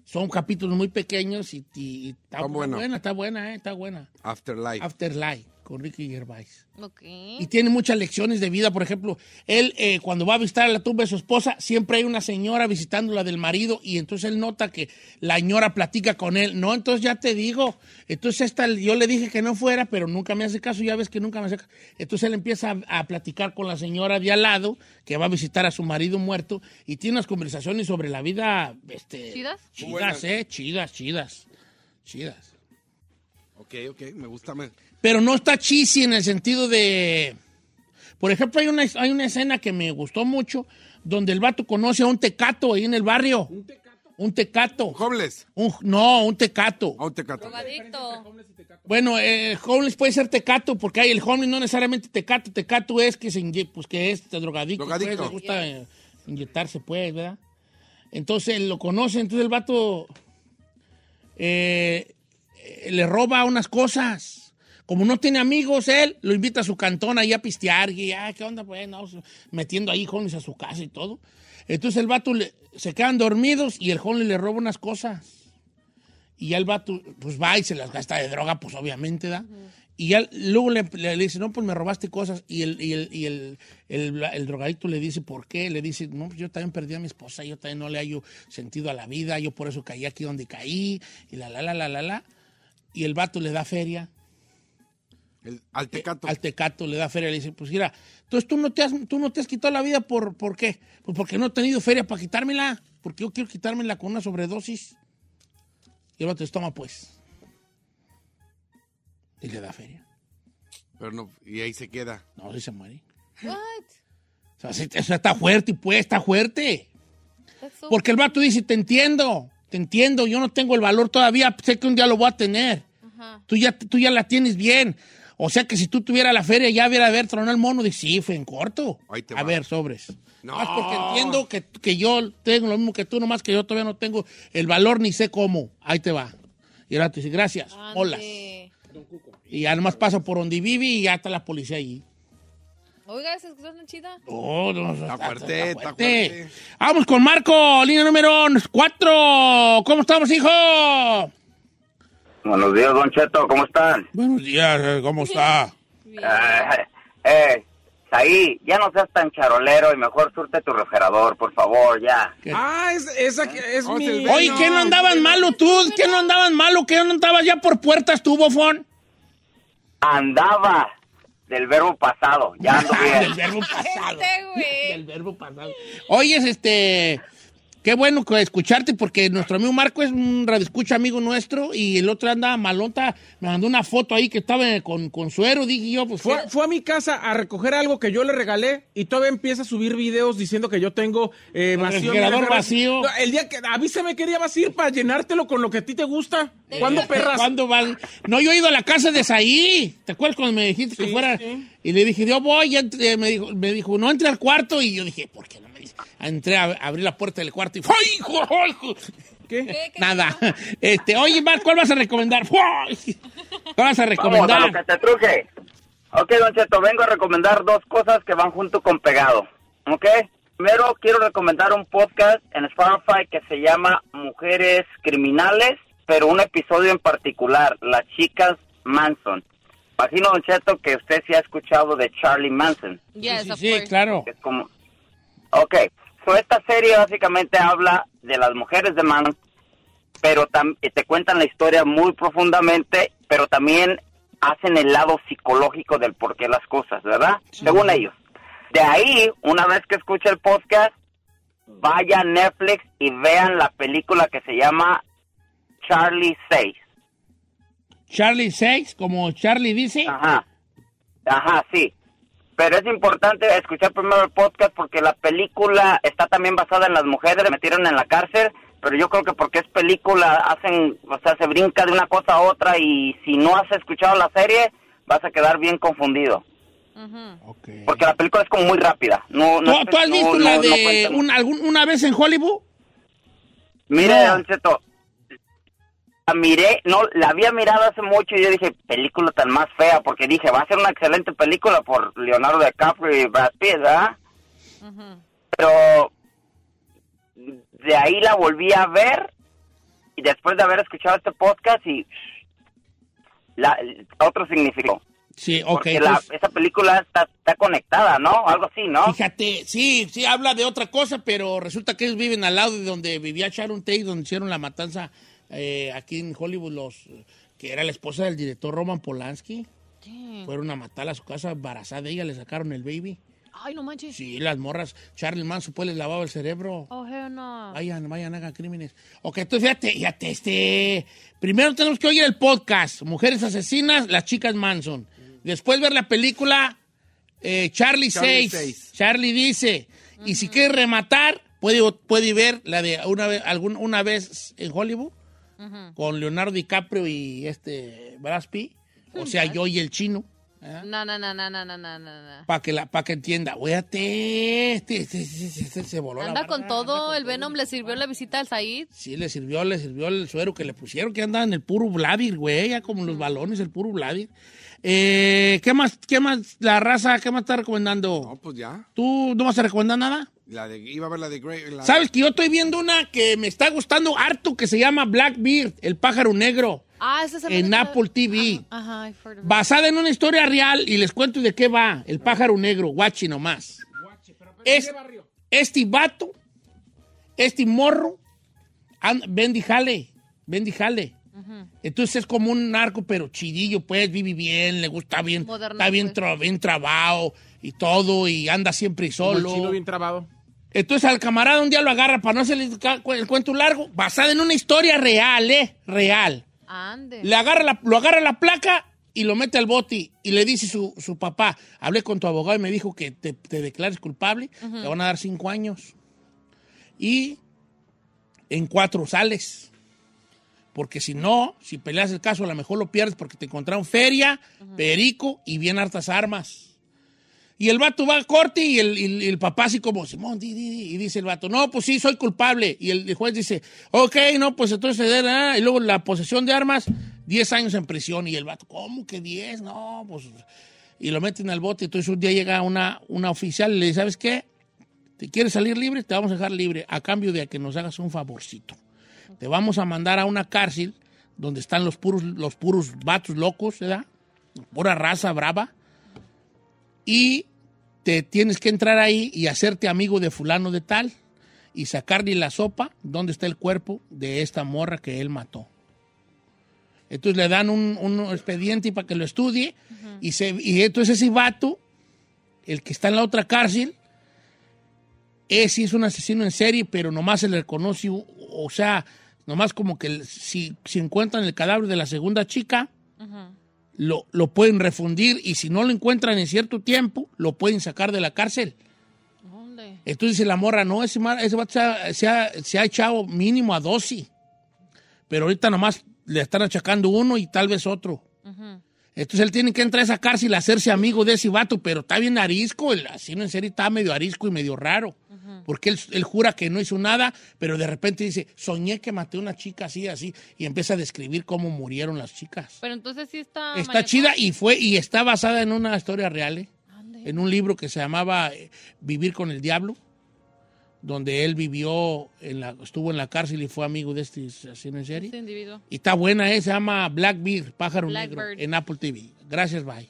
S1: Son capítulos muy pequeños y, y está
S4: Está bueno.
S1: buena, está buena, eh, está buena.
S4: Afterlife.
S1: Afterlife, con Ricky Gervais.
S3: Ok.
S1: Y tiene muchas lecciones de vida. Por ejemplo, él eh, cuando va a visitar la tumba de su esposa, siempre hay una señora visitando la del marido y entonces él nota que la señora platica con él. No, entonces ya te digo. Entonces esta, yo le dije que no fuera, pero nunca me hace caso. Ya ves que nunca me hace caso. Entonces él empieza a, a platicar con la señora de al lado, que va a visitar a su marido muerto, y tiene unas conversaciones sobre la vida. Este,
S3: ¿Chidas?
S1: Chidas, eh, chidas, chidas. Chidas.
S4: Ok, ok, me gusta. Me...
S1: Pero no está cheesy en el sentido de... Por ejemplo, hay una, hay una escena que me gustó mucho donde el vato conoce a un tecato ahí en el barrio. ¿Un tecato? Un tecato.
S4: Homeless.
S1: Un- no, un tecato.
S4: A un tecato.
S3: Drogadicto.
S1: Bueno, eh, homeless puede ser tecato porque hay el homeless no necesariamente tecato. Tecato es que se inye- pues que es drogadicto.
S4: Drogadicto.
S1: pues, le gusta eh, inyectarse, pues, ¿verdad? Entonces lo conoce, entonces el vato eh, le roba unas cosas. Como no tiene amigos, él lo invita a su cantón ahí a pistear. Y, ah, ¿qué onda? Pues, no, metiendo ahí homeless a su casa y todo. Entonces el vato le- se quedan dormidos y el homeless le roba unas cosas. Y ya el vato, pues va y se las gasta de droga, pues obviamente, ¿da? Y ya luego le, le- le dice, no, pues me robaste cosas. Y el, y el, y el, el, el drogadicto le dice, ¿por qué? Le dice, no, pues yo también perdí a mi esposa, yo también no le hallo sentido a la vida, yo por eso caí aquí donde caí, y la, la, la, la, la, la. Y el vato le da feria.
S4: El, al tecato.
S1: Al tecato le da feria, le dice, pues mira, entonces tú no te has, tú no te has quitado la vida por, ¿por qué? Pues porque no he tenido feria para quitármela, porque yo quiero quitármela con una sobredosis. Y el vato dice, toma pues. Y le da feria.
S4: Pero no, y ahí se queda.
S1: No, si se muere.
S3: What?
S1: O sea, sí, eso está fuerte, pues, está fuerte.
S3: So-
S1: Porque el vato dice, te entiendo, te entiendo, yo no tengo el valor todavía, sé que un día lo voy a tener.
S3: Ajá.
S1: Tú ya, tú ya la tienes bien. O sea que si tú tuvieras la feria, ya hubiera haber tronado el mono. Dice, sí, fue en corto.
S4: Ahí te
S1: a ver, sobres.
S4: No.
S1: Más porque entiendo que, que yo tengo lo mismo que tú, nomás que yo todavía no tengo el valor ni sé cómo. Ahí te va. Y el vato dice, gracias, hola.
S3: Ande.
S1: Y ya nomás pasa por donde vive y ya está la policía allí.
S3: Oiga, esa escuchas chida.
S1: Oh, no,
S4: Está fuerte, está fuerte.
S1: Vamos con Marco, línea número 4. ¿Cómo estamos, hijo?
S8: Buenos días, Don Cheto, ¿cómo están?
S1: Buenos días, eh, ¿cómo está?
S3: Bien.
S8: Eh, eh, ahí, ya no seas tan charolero y mejor surte tu refrigerador, por favor, ya.
S1: ¿Qué?
S2: Ah, es, esa que es
S4: Oh,
S2: mi...
S1: Oye, ¿qué no andaban malo tú? ¿Qué no andaban malo? ¿Qué no andabas ya por puertas tú, bofón?
S8: Andaba del verbo pasado, ya ando <laughs>
S1: Del
S8: bien.
S1: verbo pasado.
S3: Este, güey.
S1: Del verbo pasado. Oye, este... Qué bueno escucharte porque nuestro amigo Marco es un radioescucha amigo nuestro y el otro andaba malonta. Me mandó una foto ahí que estaba con, con suero. Dije yo, pues
S2: Fue, fue a mi casa a recoger algo que yo le regalé y todavía empieza a subir videos diciendo que yo tengo eh, vacío.
S1: refrigerador.
S2: No, el día que avísame qué día vas a ir para llenártelo con lo que a ti te gusta. ¿Cuándo, perras?
S1: ¿Cuándo vas? No, yo he ido a la casa de Saí. ¿Te acuerdas cuando me dijiste que fuera?
S2: sí.
S1: Y le dije, yo voy. entré, me, dijo, me dijo, no entre al cuarto. Y yo dije, ¿por qué no? Entré a abrir la puerta del cuarto y ¡ay, hijo!
S2: ¿Qué?
S3: ¿Qué, qué
S1: Nada. Este, oye, Mar, ¿cuál vas a recomendar? ¡Ay! ¿Cuál vas a
S8: Vamos a lo
S1: recomendar?
S8: que te truje. Ok, Don Cheto, vengo a recomendar dos cosas que van junto con pegado. Ok. Primero, quiero recomendar un podcast en Spotify que se llama Mujeres Criminales, pero un episodio en particular, Las Chicas Manson. Imagino, Don Cheto, que usted sí ha escuchado de Charlie Manson.
S3: Yes,
S1: sí,
S3: of
S1: sí, claro.
S8: Es como... Ok, so esta serie básicamente habla de las mujeres de Manson, pero tam- y te cuentan la historia muy profundamente, pero también hacen el lado psicológico del por qué las cosas, ¿verdad? Según ellos. De ahí, una vez que escuche el podcast, vaya a Netflix y vean la película que se llama Charlie 6.
S1: Charlie 6, como Charlie dice.
S8: Ajá. Ajá, sí. Pero es importante escuchar primero el podcast porque la película está también basada en las mujeres que metieron en la cárcel, pero yo creo que porque es película hacen, o sea, se brinca de una cosa a otra y si no has escuchado la serie vas a quedar bien confundido.
S3: Ujú.
S1: Ok.
S8: Porque la película es como muy rápida. No, no
S1: ¿Tú, tú has
S8: no-
S1: visto
S8: no-
S1: la de
S8: cuenta-
S1: un- algún- una vez en Hollywood?
S8: Mire,
S1: No.
S8: Don Cheto, miré, no, la había mirado hace mucho y yo dije, película tan más fea, porque dije, va a ser una excelente película por Leonardo DiCaprio y Brad Pitt, ¿verdad? Pero de ahí la volví a ver y después de haber escuchado este podcast y la, otro significado.
S1: Sí, ok.
S8: Porque la- esa película está, está conectada, ¿no? Algo así, ¿no?
S1: Fíjate, sí, sí habla de otra cosa, pero resulta que ellos viven al lado de donde vivía Sharon Tate, donde hicieron la matanza eh, aquí en Hollywood, los que era la esposa del director Roman Polanski. Fueron a matarla a su casa embarazada de ella, le sacaron el baby.
S3: Ay, no manches.
S1: Sí, las morras. Charlie Manson pues les lavaba el cerebro.
S3: Oh, hell no.
S1: Vayan, vayan, hagan crímenes. Ok, entonces fíjate, fíjate, este. Primero tenemos que oír el podcast, Mujeres Asesinas, las chicas Manson. Después ver la película eh, Charlie,
S4: Charlie
S1: 6.
S4: Seis.
S1: Charlie dice. Y si quiere rematar, puede, puede ver la de una vez, algún, una vez en Hollywood con Leonardo DiCaprio y este Brad Pitt, o sea, yo y el chino.
S3: ¿eh? No, no, no, no, no, no, no, no.
S1: Para que, pa que entienda, Oíate, este este este, este, este, este, se voló
S3: Anda con todo, el Venom le sirvió la visita al Said.
S1: Sí, le sirvió, le sirvió el suero que le pusieron, que andaba en el puro Blavir, güey, ya como los balones, el puro Blavir. Eh, ¿Qué más, qué más, la raza, qué más está recomendando?
S4: No, pues ya.
S1: ¿Tú no vas a recomendar nada?
S4: La de, iba a ver la de Grey. la-
S1: ¿Sabes que yo estoy viendo una que me está gustando harto que se llama Blackbeard, el pájaro negro,
S3: Ah, ese es el
S1: en Apple TV?
S3: Ajá.
S1: Basada en una historia real y les cuento de qué va, el pájaro negro, guachi nomás. Es, este vato, este morro, and- Bendy Jale, Bendy Jale. Entonces es como un narco, pero chidillo, pues, vive bien, le gusta bien,
S3: Moderno,
S1: está bien,
S3: pues.
S1: tra- bien trabado y todo, y anda siempre
S2: Como el
S1: solo.
S2: chino bien trabado.
S1: Entonces al camarada un día lo agarra para no hacerle el cuento largo, basada en una historia real, ¿eh? Real.
S3: Ande.
S1: Le agarra la, lo agarra la placa y lo mete al bote y le dice su, su papá, hablé con tu abogado y me dijo que te, te declares culpable, te van a dar cinco años. Y en cuatro sales. Porque si no, si peleas el caso, a lo mejor lo pierdes porque te encontraron feria, perico y bien hartas armas. Y el vato va a corte y el, y el papá así como, Simón, di, di, di", y dice el vato, no, pues sí, soy culpable. Y el juez dice, ok, no, pues entonces, ah", y luego la posesión de armas, 10 años en prisión. Y el vato, ¿cómo que 10? No, pues... Y lo meten al bote. Entonces un día llega una, una oficial y le dice, ¿sabes qué? ¿Te quieres salir libre? Te vamos a dejar libre a cambio de que nos hagas un favorcito. Te vamos a mandar a una cárcel donde están los puros, los puros vatos locos, ¿verdad? Pura raza brava. Y te tienes que entrar ahí y hacerte amigo de fulano de tal y sacarle la sopa donde está el cuerpo de esta morra que él mató. Entonces le dan un, un expediente para que lo estudie y, se, y entonces ese vato, el que está en la otra cárcel, es, sí es un asesino en serie, pero nomás se le reconoce, o sea, nomás como que si, si encuentran el cadáver de la segunda chica, lo, lo pueden refundir y si no lo encuentran en cierto tiempo, lo pueden sacar de la cárcel.
S3: ¿Dónde?
S1: Entonces dice la morra, no, ese, mar- ese vato se ha, se ha- se ha echado mínimo a 12. Pero ahorita nomás le están achacando uno y tal vez otro. Entonces él tiene que entrar a esa cárcel a hacerse amigo de ese vato, pero está bien arisco, el asesino en serie está medio arisco y medio raro. Porque él, él jura que no hizo nada, pero de repente dice, soñé que maté a una chica así, así, y empieza a describir cómo murieron las chicas.
S3: Pero entonces sí está.
S1: Está chida y fue y está basada en una historia real, ¿eh? en un libro que se llamaba eh, Vivir con el Diablo, donde él vivió, en la, estuvo en la cárcel y fue amigo de este asesino en serie.
S3: Este individuo.
S1: Y está buena, ¿eh? se llama Blackbeard, Pájaro Negro,
S3: Blackbird.
S1: en Apple TV. Gracias, bye.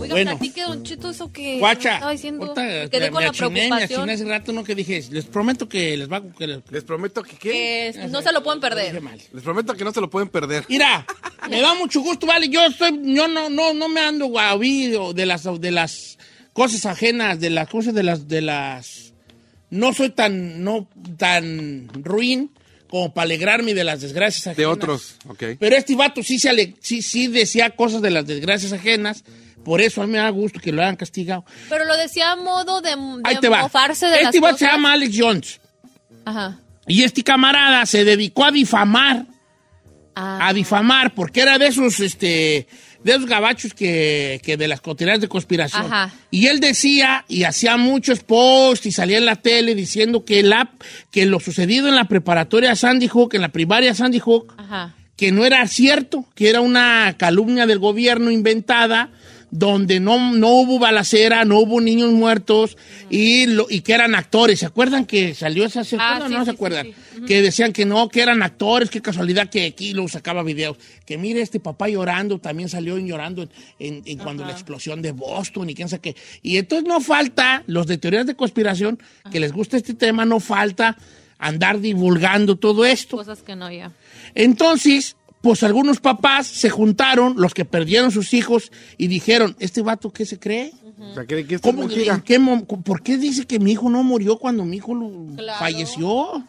S3: Oiga,
S1: Bueno.
S3: platique, Don Cheto, eso que
S1: Guacha,
S3: estaba diciendo.
S1: ahorita
S3: Me quedé
S1: me-
S3: con
S1: me
S3: la
S1: achiné, me
S3: preocupación.
S1: achiné hace rato, ¿no? Que dije, les prometo que les va a... Que les,
S4: Les prometo que qué.
S3: Que no se lo pueden perder.
S1: mal.
S4: Les prometo que no se lo pueden perder.
S1: Mira, me da mucho gusto, vale. Yo estoy, yo no, no, no me ando guavido de las, de las cosas ajenas, de las cosas de las, de las. No soy tan, no tan ruin como para alegrarme de las desgracias ajenas.
S4: De otros, ok.
S1: Pero este vato sí, se ale- sí, sí decía cosas de las desgracias ajenas. Por eso a mí me da gusto que lo hayan castigado.
S3: Pero lo decía a modo de,
S1: Ahí
S3: de
S1: te va.
S3: mofarse de
S1: Este
S3: las
S1: vato se
S3: cosas.
S1: llama Alex Jones.
S3: Ajá.
S1: Y este camarada se dedicó a difamar
S3: Ah.
S1: a difamar, porque era de esos, este, de esos gabachos que, que de las cotidianas de conspiración.
S3: Ajá.
S1: Y él decía, y hacía muchos posts, y salía en la tele diciendo que, la, que lo sucedido en la preparatoria Sandy Hook, en la primaria Sandy Hook,
S3: Ajá.
S1: que no era cierto, que era una calumnia del gobierno inventada, donde no, no hubo balacera, no hubo niños muertos y, lo, y que eran actores. ¿Se acuerdan que salió esa? ¿Se
S3: Ah, sí,
S1: no
S3: sí,
S1: se acuerdan.
S3: sí.
S1: Que decían que no, que eran actores, qué casualidad que aquí lo sacaba videos. Que mire, este papá llorando, también salió llorando en, en- en cuando la explosión de Boston y quién sabe qué. Y entonces no falta, los de teorías de conspiración, que les gusta este tema, no falta andar divulgando todo esto.
S3: Cosas que no, ya.
S1: Entonces, pues algunos papás se juntaron, los que perdieron sus hijos, y dijeron, ¿este vato qué se cree?
S4: O sea, ¿cree que esto es
S1: ¿Cómo,
S4: mentira?
S1: en qué mom- ¿Por qué dice que mi hijo no murió cuando mi hijo lo-
S3: Claro.
S1: falleció?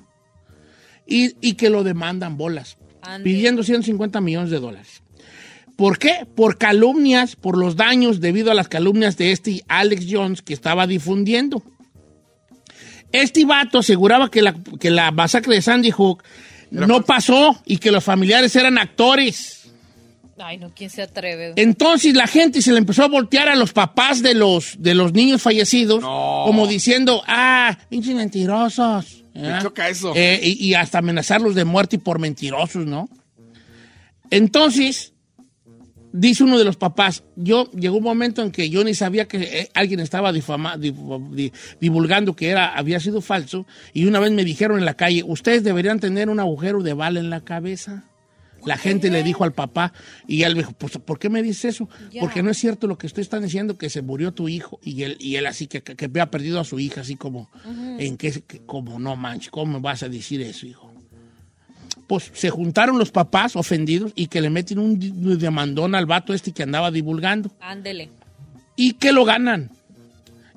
S1: Y, y que lo demandan bolas,
S3: Ande.
S1: pidiendo 150 millones de dólares. ¿Por qué? Por calumnias, por los daños debido a las calumnias de este Alex Jones que estaba difundiendo. Este vato aseguraba que la, que la masacre de Sandy Hook no pasó y que los familiares eran actores.
S3: Ay, no, ¿quién se atreve?
S1: Entonces la gente se le empezó a voltear a los papás de los, de los niños fallecidos, como diciendo, ah, pinches mentirosos.
S4: Me
S1: ¿eh?
S4: choca eso.
S1: Eh, y, y hasta amenazarlos de muerte y por mentirosos, ¿no? Entonces, dice uno de los papás, yo llegó un momento en que yo ni sabía que eh, alguien estaba difama- dif- di- divulgando que era, había sido falso, y una vez me dijeron en la calle, ustedes deberían tener un agujero de bala en la cabeza. La gente le dijo al papá y él me dijo, pues, ¿por qué me dices eso? Porque no es cierto lo que usted está diciendo, que se murió tu hijo. Y él, y él así, que, que, que había perdido a su hija, así como, en qué, que- como no manches, ¿cómo me vas a decir eso, hijo? Pues se juntaron los papás ofendidos y que le meten un demandón al vato este que andaba divulgando.
S3: Ándele.
S1: ¿Y que lo ganan?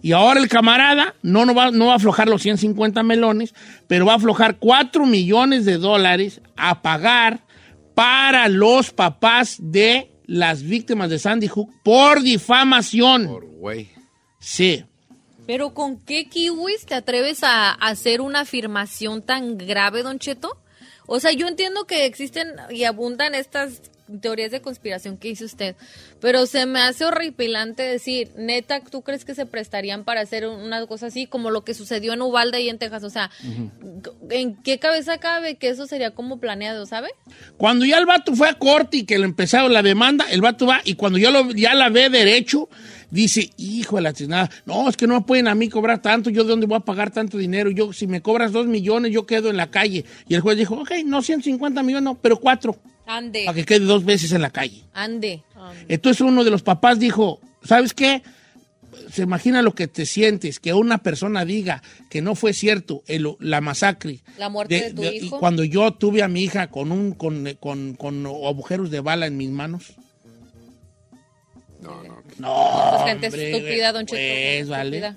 S1: Y ahora el camarada no, no, va, no va a aflojar los 150 melones, pero va a aflojar 4 millones de dólares a pagar para los papás de las víctimas de Sandy Hook por difamación.
S4: Por güey.
S1: Sí.
S3: Pero ¿con qué kiwis te atreves a hacer una afirmación tan grave, Don Cheto? O sea, yo entiendo que existen y abundan estas teorías de conspiración que dice usted, pero se me hace horripilante decir, neta, ¿tú crees que se prestarían para hacer una cosa así como lo que sucedió en Uvalde y en Texas? O sea, ¿en qué cabeza cabe que eso sería como planeado, sabe?
S1: Cuando ya el vato fue a corte y que le empezaron la demanda, el vato va y cuando ya, lo, ya la ve derecho, dice, hijo de la chinada, no, es que no me pueden a mí cobrar tanto, yo de dónde voy a pagar tanto dinero, yo si me cobras dos millones, yo quedo en la calle. Y el juez dijo, ok, no 150 millones, no, pero cuatro,
S3: Ande,
S1: para que quede dos veces en la calle.
S3: ande.
S1: Entonces uno de los papás dijo, ¿sabes qué? Se imagina lo que te sientes, que una persona diga que no fue cierto el- la masacre.
S3: La muerte de, tu
S1: y
S3: hijo.
S1: cuando yo tuve a mi hija con un con, con- con agujeros de bala en mis manos.
S4: No, no.
S1: No,
S3: Pues gente
S1: hombre,
S3: estúpida, Don Cheto.
S1: Pues,
S3: gente
S1: vale.
S3: estúpida.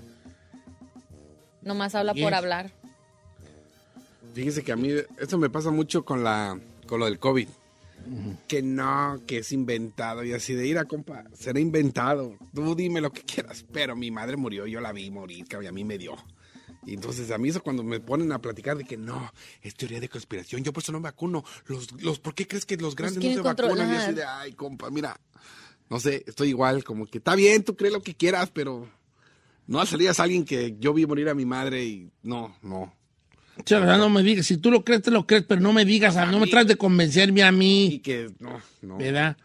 S3: Nomás habla por hablar.
S4: Fíjese que a mí esto me pasa mucho con la con lo del COVID. Que no, que es inventado y así de ir a compa, será inventado. Tú dime lo que quieras, pero mi madre murió, yo la vi morir, que a mí me dio. Y entonces a mí eso cuando me ponen a platicar de que no, es teoría de conspiración, yo por eso no me vacuno. Los, los, ¿Por qué crees que los grandes no se vacunan? Y así de, ay, compa, mira, no sé, estoy igual, como que está bien, tú crees lo que quieras, pero no salías a alguien que yo vi morir a mi madre y no, no.
S1: Sea, no me digas, si tú lo crees, te lo crees, pero no me digas, no me trates de convencerme a mí.
S4: Y que no, no.
S1: ¿verdad?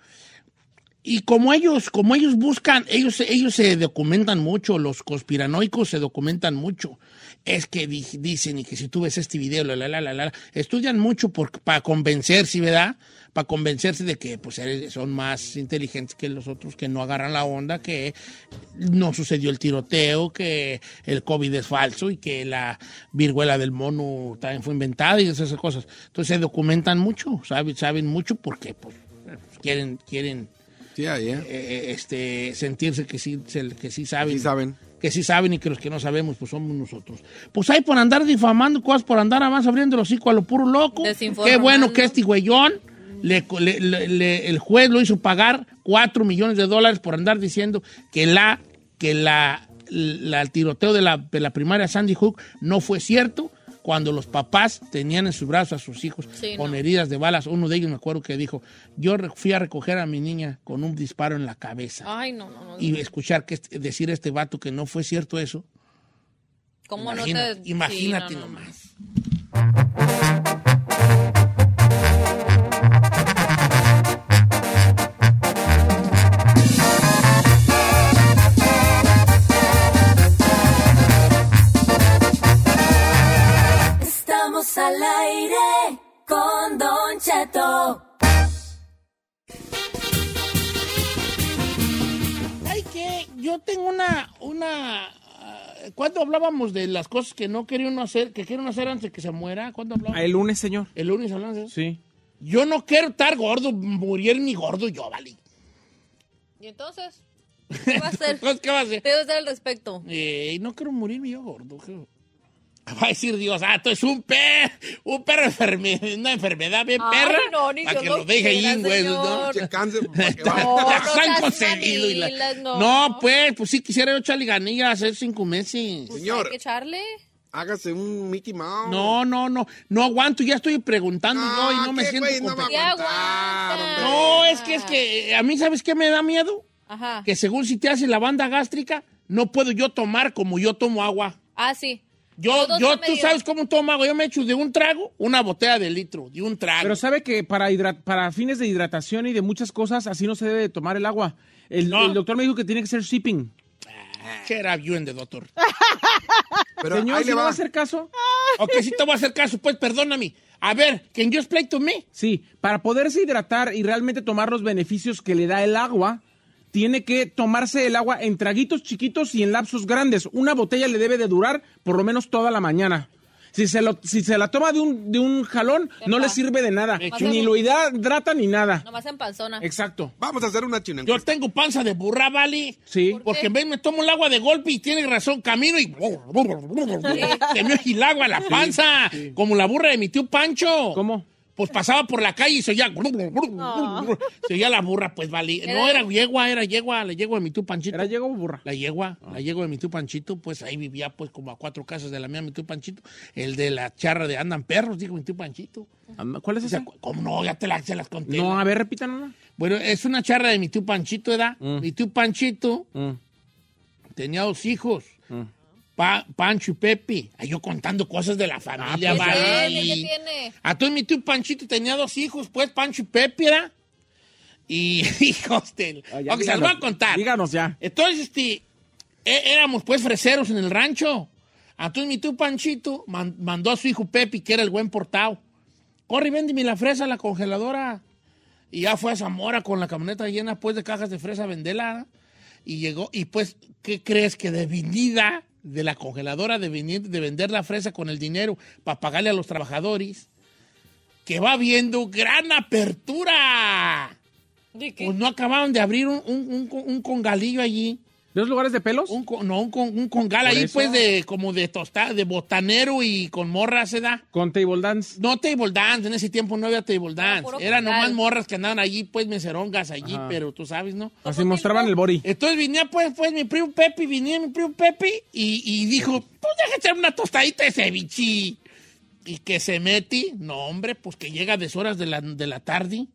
S1: Y como ellos, como ellos buscan, ellos, ellos se documentan mucho, los conspiranoicos se documentan mucho. Es que di- dicen, y que si tú ves este video, la, la, la, la, la, estudian mucho por, para convencerse, ¿verdad? Para convencerse de que pues, son más inteligentes que los otros, que no agarran la onda, que no sucedió el tiroteo, que el COVID es falso y que la viruela del mono también fue inventada y esas cosas. Entonces se documentan mucho, saben, saben mucho porque pues, quieren, quieren eh,
S4: ¿eh?
S1: eh, este, sentirse que sí, que sí saben.
S4: Sí saben.
S1: Que sí saben y que los que no sabemos, pues somos nosotros. Pues hay por andar difamando cosas, por andar más abriendo los hocico a lo puro loco. Qué bueno que este güeyón, le- le- le- le- el juez lo hizo pagar 4 millones de dólares por andar diciendo que la, que la, la- el tiroteo de la, de la primaria Sandy Hook no fue cierto cuando los papás tenían en sus brazos a sus hijos
S3: Sí,
S1: con
S3: no.
S1: heridas de balas. Uno de ellos me acuerdo que dijo, yo fui a recoger a mi niña con un disparo en la cabeza.
S3: Ay, no, no, no.
S1: Y escuchar que este- decir a este vato que no fue cierto eso.
S3: ¿Cómo no
S1: imagínate
S3: te...
S1: imagínate
S3: sí, no, no, no.
S1: nomás.
S9: Estamos al aire con Don Cheto.
S1: Ay, que yo tengo una, una, ah, ¿cuándo hablábamos de las cosas que no quería uno hacer, que quiere uno hacer antes de que se muera? ¿Cuándo hablábamos?
S2: El lunes, señor.
S1: El lunes hablamos de eso.
S2: Sí.
S1: Yo no quiero estar gordo, morir ni gordo yo, vale.
S3: ¿Y entonces? ¿Qué va a hacer? <laughs>
S1: Entonces, ¿qué va a hacer?
S3: ¿Qué va a hacer al respecto?
S1: Eh, no quiero morirme yo gordo. creo. <laughs> Va a decir Dios, ah, tú es un perro, un perro enferme- una enfermedad bien
S3: Ay,
S1: perra.
S3: no, ni
S1: para que
S3: lo
S1: deje ahí, güey, ¿no?
S4: cáncer. <laughs>
S3: No,
S1: Ya
S3: no no.
S1: No, pues, pues sí quisiera yo echarle ganilla hacer cinco meses.
S3: Pues
S4: Señor.
S3: Hay que echarle.
S4: Hágase un Mickey Mouse.
S1: No, no, no, no aguanto, ya estoy preguntando yo y no me
S4: ¿qué,
S1: siento
S4: güey? No aguantar.
S1: No, es que es que a mí, ¿sabes qué me da miedo?
S3: Ajá.
S1: Que según si te hace la banda gástrica, no puedo yo tomar como yo tomo agua.
S3: Ah, sí.
S1: Yo, yo, tú sabes cómo tomo agua. Yo me echo de un trago una botella de litro, de un trago.
S2: Pero sabe que para, hidra- para fines de hidratación y de muchas cosas, así no se debe de tomar el agua. El,
S1: No.
S2: el doctor me dijo que tiene que ser shipping.
S1: Shut up, you and the doctor. <laughs>
S4: Pero
S2: Señor,
S4: ahí
S2: ¿si
S4: le
S2: no va
S4: va.
S2: a hacer caso? <laughs>
S1: ok, sí te voy a hacer caso, pues perdóname. A ver, can you explain to me?
S2: Sí, para poderse hidratar y realmente tomar los beneficios que le da el agua, tiene que tomarse el agua en traguitos chiquitos y en lapsos grandes. Una botella le debe de durar por lo menos toda la mañana. Si se, lo, si se la toma de un, de un jalón, no le sirve de nada.
S1: Hecho.
S2: Ni lo hidrata ni nada.
S3: Nomás en panzona.
S2: Exacto.
S4: Vamos a hacer una china
S1: Yo tengo panza de burra, ¿vale?
S2: Sí.
S1: Porque ven, me tomo el agua de golpe y tiene razón, camino y <laughs> se me el agua a la panza, como la burra de mi tío Pancho.
S2: ¿Cómo?
S1: Pues pasaba por la calle y se oía, se oía la burra, pues vale. No era yegua, era yegua, la yegua de mi tío Panchito.
S2: ¿Era llego o burra?
S1: La yegua, la yegua de mi tío Panchito, pues ahí vivía pues como a cuatro casas de la mía mi tío Panchito. El de la charra de andan perros, digo mi tío Panchito.
S2: ¿Cuál es
S1: O sea,
S2: ese?
S1: ¿Cómo no? Ya te las, se las conté.
S2: No, a ver, repítanla.
S1: Bueno, es una charra de mi tío Panchito, ¿verdad?
S2: Mm.
S1: Mi tío Panchito
S2: Mm,
S1: tenía dos hijos,
S2: mm.
S1: Pa- Pancho y Pepe. Ay, yo contando cosas de la familia,
S3: ¿Qué
S1: vale.
S3: tiene? ¿Qué tiene?
S1: A todo mi tío Panchito tenía dos hijos, pues, Pancho y Pepe, ¿verdad? Y <laughs> hijos del...
S2: Ah, ya,
S1: ok, se los voy a contar.
S2: Díganos ya.
S1: Entonces, este, é- éramos pues freseros en el rancho. Entonces mi tío Panchito man- mandó a su hijo Pepe, que era el buen portado. Corre y véndeme la fresa a la congeladora. Y ya fue a Zamora con la camioneta llena pues de cajas de fresa a venderla. Y llegó, y pues, ¿qué crees que de vendida de la congeladora de, venir- de vender la fresa con el dinero para pagarle a los trabajadores? Que va viendo gran apertura.
S3: ¿De qué?
S1: Pues no acababan de abrir un, un, un- un congalillo allí.
S2: ¿Dos lugares de pelos?
S1: Un, con- no, un, con- un congal ahí,
S2: eso.
S1: pues, de como de tostada, de botanero y con morras, ¿se da?
S2: Con table dance.
S1: No table dance, en ese tiempo no había table dance.
S3: puro
S1: Eran nomás morras que andaban allí, pues, meserongas allí,
S2: Ajá.
S1: pero tú sabes, ¿no?
S2: Así mostraban el body.
S1: Entonces venía, pues, pues, mi primo Pepe, venía mi primo Pepe y, y dijo, pues, déjame echar una tostadita de ceviche. Y que se mete, no, hombre, pues, que llega a deshoras de la, de la tarde.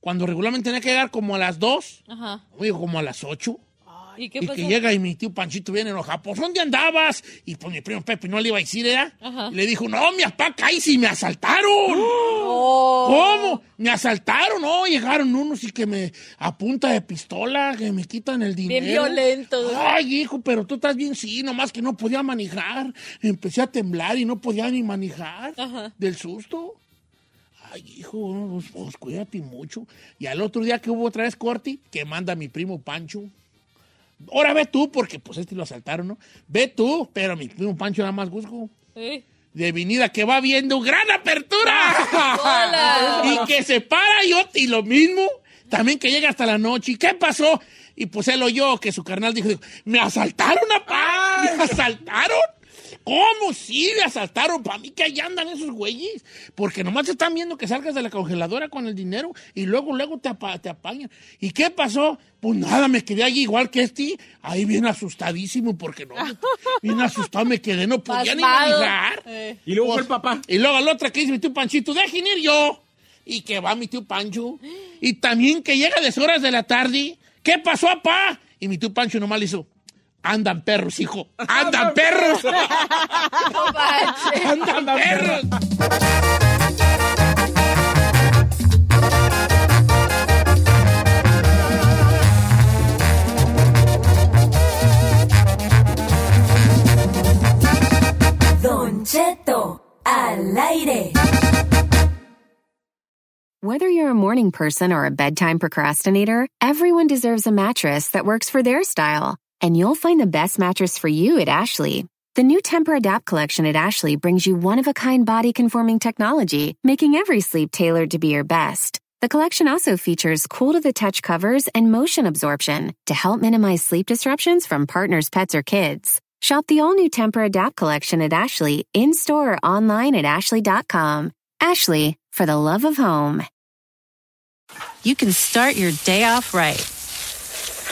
S1: Cuando regularmente tenía que llegar como a las 2,
S3: Ajá.
S1: oye, como a las 8.
S3: ¿Y qué
S1: que
S3: pasó?
S1: llega y mi tío Panchito viene enojado. Pues, ¿dónde andabas? Y pues mi primo Pepe no le iba a decir, ¿eh? Y le dijo, no, mi papá, y me asaltaron. <gasps>
S3: Oh.
S1: ¿Cómo? Me asaltaron, no, llegaron unos y que me a punta de pistola, que me quitan el dinero.
S3: violentos.
S1: Ay, hijo, pero tú estás bien, sí, nomás que no podía manejar. Empecé a temblar y no podía ni manejar
S3: Ajá.
S1: del susto. Ay, hijo, pues, pues, cuídate mucho. Y al otro día que hubo otra vez corte, que manda mi primo Pancho. Ahora ve tú, porque pues este lo asaltaron, ¿no? Ve tú, pero mi primo Pancho nada más busco.
S3: Sí.
S1: de venida que va viendo gran apertura.
S3: Hola.
S1: y que se para y, y lo mismo también que llega hasta la noche. Y qué pasó y pues él oyó que su carnal dijo, dijo, me asaltaron apá <laughs> me asaltaron ¿Cómo? Sí, me asaltaron. Para mí que ahí andan esos güeyes. Porque nomás te están viendo que salgas de la congeladora con el dinero y luego, luego te, apa- te apañan. ¿Y qué pasó? Pues nada, me quedé ahí igual que este. Ahí bien asustadísimo porque no. <laughs> Bien asustado me quedé, no podía ni manejar.
S3: Eh.
S2: Y luego fue el papá.
S1: Y luego la otra que dice mi tío Panchito, dejen ir yo. Y que va mi tío Pancho. Y también que llega a deshoras de la tarde. ¿Qué pasó, papá? Y mi tío Pancho nomás le hizo, andan perros, hijo. <laughs> Andan perros. Andan perros.
S9: Don Cheto, al aire.
S10: Whether you're a morning person or a bedtime procrastinator, everyone deserves a mattress that works for their style. And you'll find the best mattress for you at Ashley. The new Temper Adapt collection at Ashley brings you one of a kind body conforming technology, making every sleep tailored to be your best. The collection also features cool to the touch covers and motion absorption to help minimize sleep disruptions from partners, pets, or kids. Shop the all new Temper Adapt collection at Ashley in store or online at ashley.com. Ashley, for the love of home.
S11: you can start your day off right.